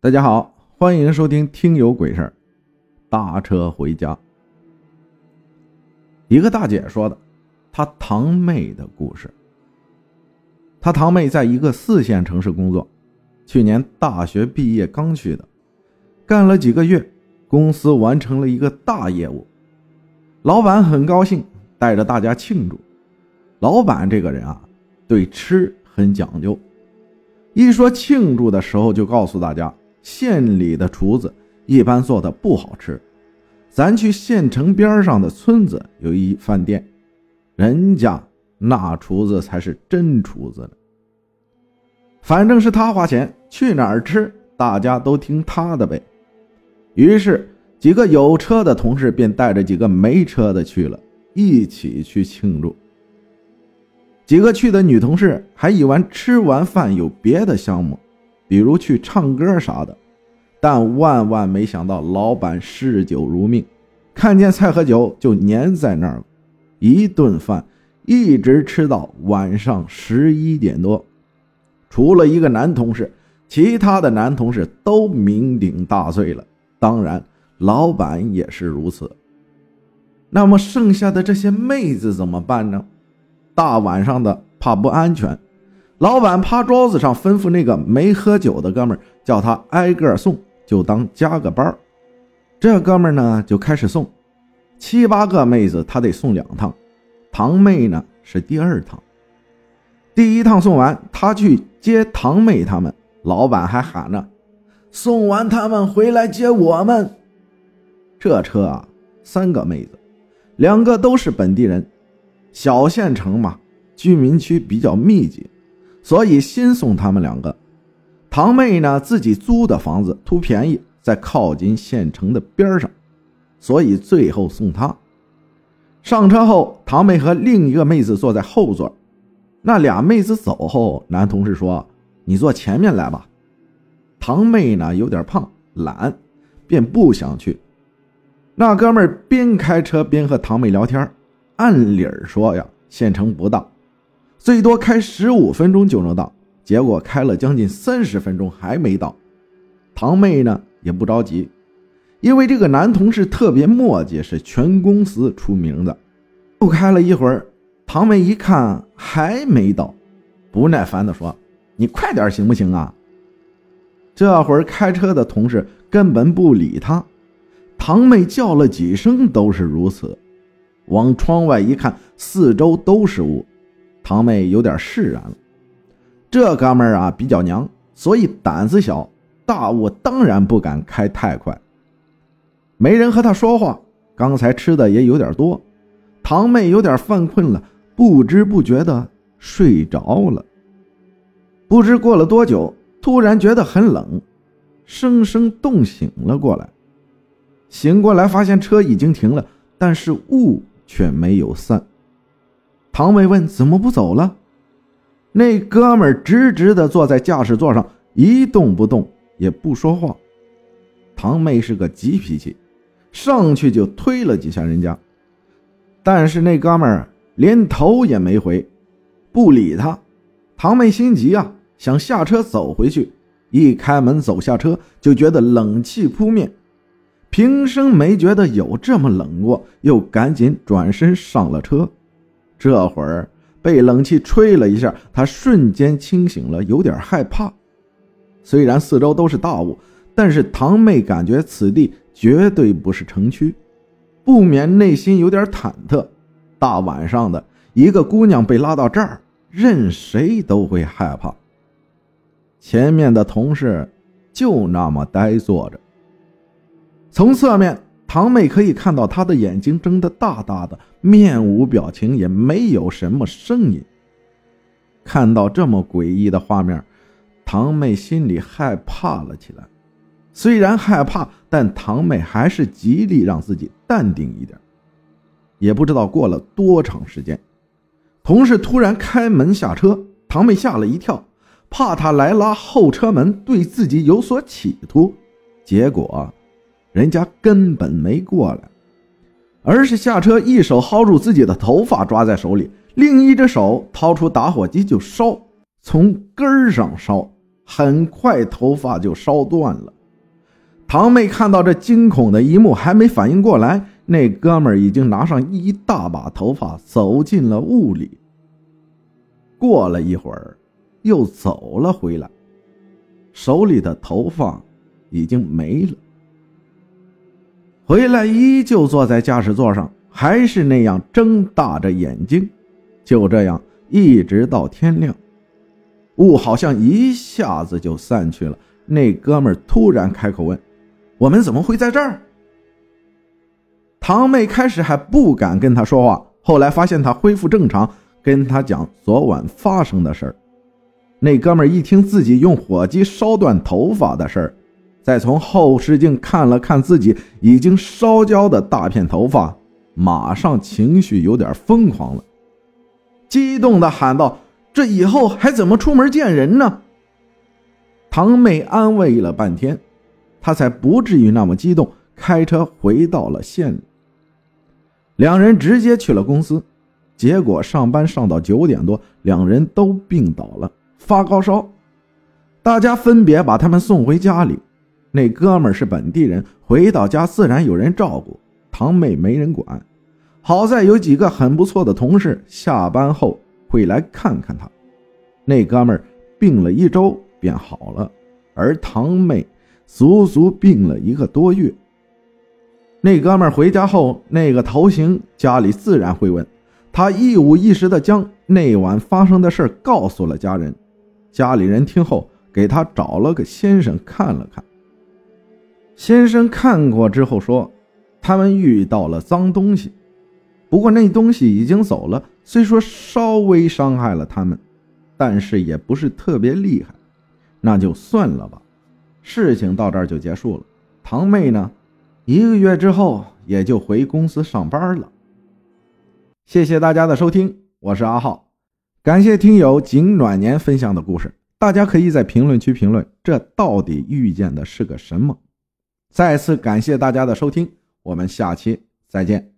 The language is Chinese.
大家好，欢迎收听《听有鬼事儿》。搭车回家，一个大姐说的，她堂妹的故事。她堂妹在一个四线城市工作，去年大学毕业刚去的，干了几个月，公司完成了一个大业务，老板很高兴，带着大家庆祝。老板这个人啊，对吃很讲究，一说庆祝的时候，就告诉大家。县里的厨子一般做的不好吃，咱去县城边上的村子有一饭店，人家那厨子才是真厨子呢。反正是他花钱，去哪儿吃大家都听他的呗。于是几个有车的同事便带着几个没车的去了，一起去庆祝。几个去的女同事还以为吃完饭有别的项目。比如去唱歌啥的，但万万没想到，老板嗜酒如命，看见菜和酒就粘在那儿了。一顿饭一直吃到晚上十一点多，除了一个男同事，其他的男同事都酩酊大醉了。当然，老板也是如此。那么剩下的这些妹子怎么办呢？大晚上的怕不安全。老板趴桌子上吩咐那个没喝酒的哥们儿，叫他挨个送，就当加个班这哥们儿呢就开始送，七八个妹子他得送两趟，堂妹呢是第二趟。第一趟送完，他去接堂妹他们，老板还喊着：“送完他们回来接我们。”这车啊，三个妹子，两个都是本地人，小县城嘛，居民区比较密集。所以先送他们两个，堂妹呢自己租的房子图便宜，在靠近县城的边上，所以最后送她。上车后，堂妹和另一个妹子坐在后座。那俩妹子走后，男同事说：“你坐前面来吧。”堂妹呢有点胖，懒，便不想去。那哥们儿边开车边和堂妹聊天。按理儿说呀，县城不大。最多开十五分钟就能到，结果开了将近三十分钟还没到。堂妹呢也不着急，因为这个男同事特别磨叽，是全公司出名的。又开了一会儿，堂妹一看还没到，不耐烦地说：“你快点行不行啊？”这会儿开车的同事根本不理他，堂妹叫了几声都是如此。往窗外一看，四周都是雾。堂妹有点释然了，这哥们儿啊比较娘，所以胆子小，大雾当然不敢开太快。没人和他说话，刚才吃的也有点多，堂妹有点犯困了，不知不觉的睡着了。不知过了多久，突然觉得很冷，生生冻醒了过来。醒过来发现车已经停了，但是雾却没有散。唐妹问：“怎么不走了？”那哥们儿直直的坐在驾驶座上，一动不动，也不说话。堂妹是个急脾气，上去就推了几下人家，但是那哥们儿连头也没回，不理他。堂妹心急啊，想下车走回去，一开门走下车，就觉得冷气扑面，平生没觉得有这么冷过，又赶紧转身上了车。这会儿被冷气吹了一下，他瞬间清醒了，有点害怕。虽然四周都是大雾，但是堂妹感觉此地绝对不是城区，不免内心有点忐忑。大晚上的，一个姑娘被拉到这儿，任谁都会害怕。前面的同事就那么呆坐着，从侧面。堂妹可以看到他的眼睛睁得大大的，面无表情，也没有什么声音。看到这么诡异的画面，堂妹心里害怕了起来。虽然害怕，但堂妹还是极力让自己淡定一点。也不知道过了多长时间，同事突然开门下车，堂妹吓了一跳，怕他来拉后车门对自己有所企图，结果。人家根本没过来，而是下车，一手薅住自己的头发抓在手里，另一只手掏出打火机就烧，从根儿上烧，很快头发就烧断了。堂妹看到这惊恐的一幕，还没反应过来，那哥们儿已经拿上一大把头发走进了屋里。过了一会儿，又走了回来，手里的头发已经没了。回来依旧坐在驾驶座上，还是那样睁大着眼睛，就这样一直到天亮。雾好像一下子就散去了。那哥们突然开口问：“我们怎么会在这儿？”堂妹开始还不敢跟他说话，后来发现他恢复正常。跟他讲昨晚发生的事儿，那哥们一听自己用火机烧断头发的事儿，再从后视镜看了看自己已经烧焦的大片头发，马上情绪有点疯狂了，激动的喊道：“这以后还怎么出门见人呢？”堂妹安慰了半天，他才不至于那么激动，开车回到了县里。两人直接去了公司。结果上班上到九点多，两人都病倒了，发高烧。大家分别把他们送回家里。那哥们儿是本地人，回到家自然有人照顾。堂妹没人管，好在有几个很不错的同事，下班后会来看看他。那哥们儿病了一周便好了，而堂妹足足病了一个多月。那哥们儿回家后，那个头型家里自然会问。他一五一十地将那晚发生的事告诉了家人，家里人听后给他找了个先生看了看。先生看过之后说，他们遇到了脏东西，不过那东西已经走了，虽说稍微伤害了他们，但是也不是特别厉害，那就算了吧。事情到这儿就结束了。堂妹呢，一个月之后也就回公司上班了。谢谢大家的收听，我是阿浩，感谢听友景暖年分享的故事。大家可以在评论区评论，这到底遇见的是个什么？再次感谢大家的收听，我们下期再见。